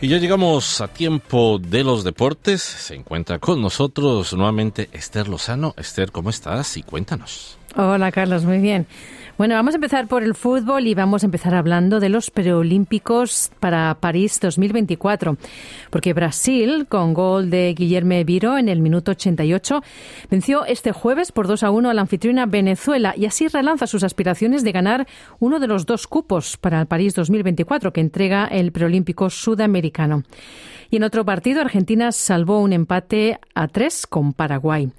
Y ya llegamos a tiempo de los deportes. Se encuentra con nosotros nuevamente Esther Lozano. Esther, ¿cómo estás? Y cuéntanos. Hola, Carlos, muy bien. Bueno, vamos a empezar por el fútbol y vamos a empezar hablando de los preolímpicos para París 2024, porque Brasil, con gol de Guillermo Viro en el minuto 88, venció este jueves por 2 a 1 a la anfitriona Venezuela y así relanza sus aspiraciones de ganar uno de los dos cupos para el París 2024 que entrega el preolímpico sudamericano. Y en otro partido, Argentina salvó un empate a tres con Paraguay.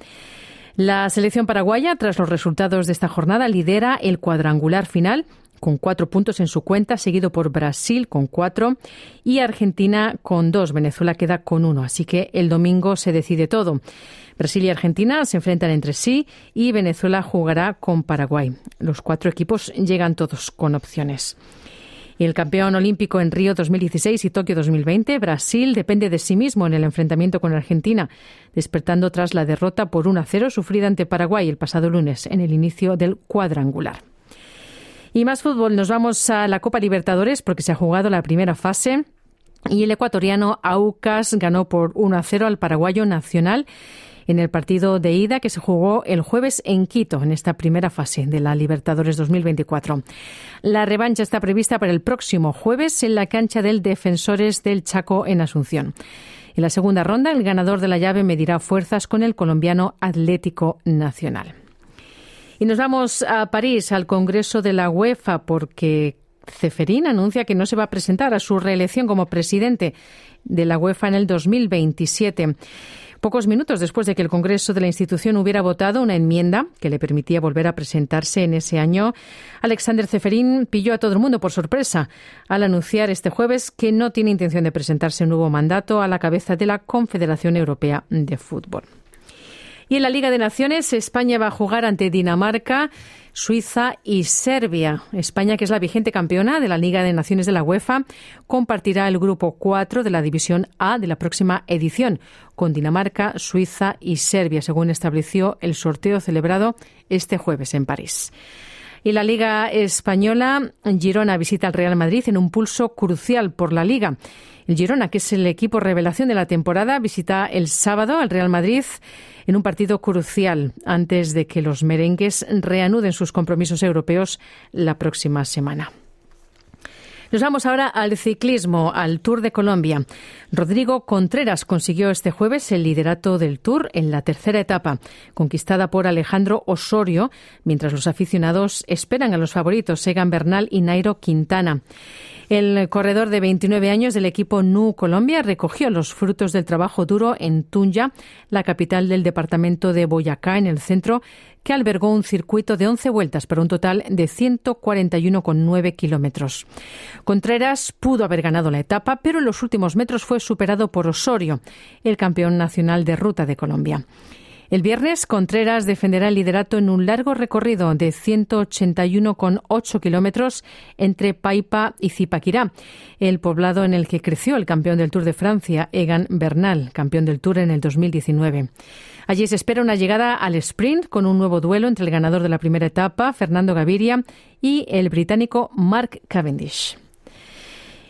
La selección paraguaya, tras los resultados de esta jornada, lidera el cuadrangular final con cuatro puntos en su cuenta, seguido por Brasil con cuatro y Argentina con dos. Venezuela queda con uno. Así que el domingo se decide todo. Brasil y Argentina se enfrentan entre sí y Venezuela jugará con Paraguay. Los cuatro equipos llegan todos con opciones. Y el campeón olímpico en Río 2016 y Tokio 2020, Brasil depende de sí mismo en el enfrentamiento con Argentina, despertando tras la derrota por 1 a 0 sufrida ante Paraguay el pasado lunes en el inicio del cuadrangular. Y más fútbol, nos vamos a la Copa Libertadores porque se ha jugado la primera fase y el ecuatoriano Aucas ganó por 1 a 0 al paraguayo Nacional en el partido de ida que se jugó el jueves en Quito, en esta primera fase de la Libertadores 2024. La revancha está prevista para el próximo jueves en la cancha del Defensores del Chaco en Asunción. En la segunda ronda, el ganador de la llave medirá fuerzas con el colombiano Atlético Nacional. Y nos vamos a París, al Congreso de la UEFA, porque Ceferín anuncia que no se va a presentar a su reelección como presidente de la UEFA en el 2027. Pocos minutos después de que el Congreso de la institución hubiera votado una enmienda que le permitía volver a presentarse en ese año, Alexander Zeferín pilló a todo el mundo por sorpresa al anunciar este jueves que no tiene intención de presentarse un nuevo mandato a la cabeza de la Confederación Europea de Fútbol. Y en la Liga de Naciones, España va a jugar ante Dinamarca, Suiza y Serbia. España, que es la vigente campeona de la Liga de Naciones de la UEFA, compartirá el grupo 4 de la División A de la próxima edición, con Dinamarca, Suiza y Serbia, según estableció el sorteo celebrado este jueves en París. Y la Liga Española, Girona visita al Real Madrid en un pulso crucial por la Liga. El Girona, que es el equipo revelación de la temporada, visita el sábado al Real Madrid en un partido crucial antes de que los merengues reanuden sus compromisos europeos la próxima semana. Nos vamos ahora al ciclismo, al Tour de Colombia. Rodrigo Contreras consiguió este jueves el liderato del Tour en la tercera etapa, conquistada por Alejandro Osorio, mientras los aficionados esperan a los favoritos Egan Bernal y Nairo Quintana. El corredor de 29 años del equipo NU Colombia recogió los frutos del trabajo duro en Tunja, la capital del departamento de Boyacá, en el centro, que albergó un circuito de 11 vueltas para un total de 141,9 kilómetros. Contreras pudo haber ganado la etapa, pero en los últimos metros fue superado por Osorio, el campeón nacional de ruta de Colombia. El viernes, Contreras defenderá el liderato en un largo recorrido de 181,8 kilómetros entre Paipa y Zipaquirá, el poblado en el que creció el campeón del Tour de Francia, Egan Bernal, campeón del Tour en el 2019. Allí se espera una llegada al sprint con un nuevo duelo entre el ganador de la primera etapa, Fernando Gaviria, y el británico Mark Cavendish.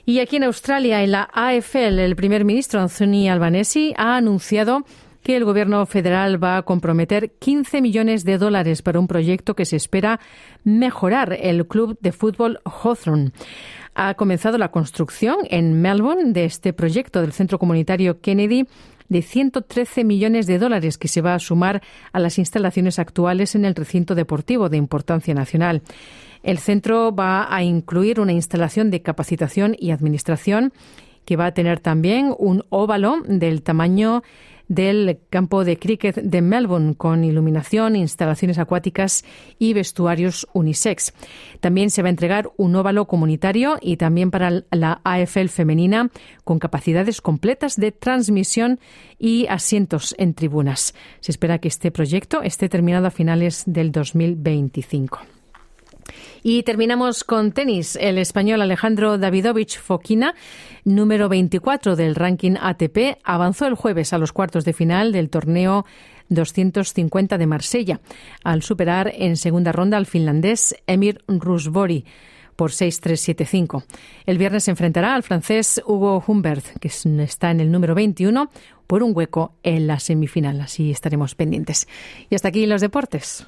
Y aquí en Australia, en la AFL, el primer ministro Anthony Albanese ha anunciado que el Gobierno federal va a comprometer 15 millones de dólares para un proyecto que se espera mejorar el club de fútbol Hawthorne. Ha comenzado la construcción en Melbourne de este proyecto del Centro Comunitario Kennedy de 113 millones de dólares que se va a sumar a las instalaciones actuales en el recinto deportivo de importancia nacional. El centro va a incluir una instalación de capacitación y administración que va a tener también un óvalo del tamaño del campo de cricket de Melbourne con iluminación, instalaciones acuáticas y vestuarios unisex. También se va a entregar un óvalo comunitario y también para la AFL femenina con capacidades completas de transmisión y asientos en tribunas. Se espera que este proyecto esté terminado a finales del 2025. Y terminamos con tenis. El español Alejandro Davidovich Fokina, número 24 del ranking ATP, avanzó el jueves a los cuartos de final del torneo 250 de Marsella, al superar en segunda ronda al finlandés Emir Rusbori por 6-3-7-5. El viernes se enfrentará al francés Hugo Humbert, que está en el número 21, por un hueco en la semifinal. Así estaremos pendientes. Y hasta aquí los deportes.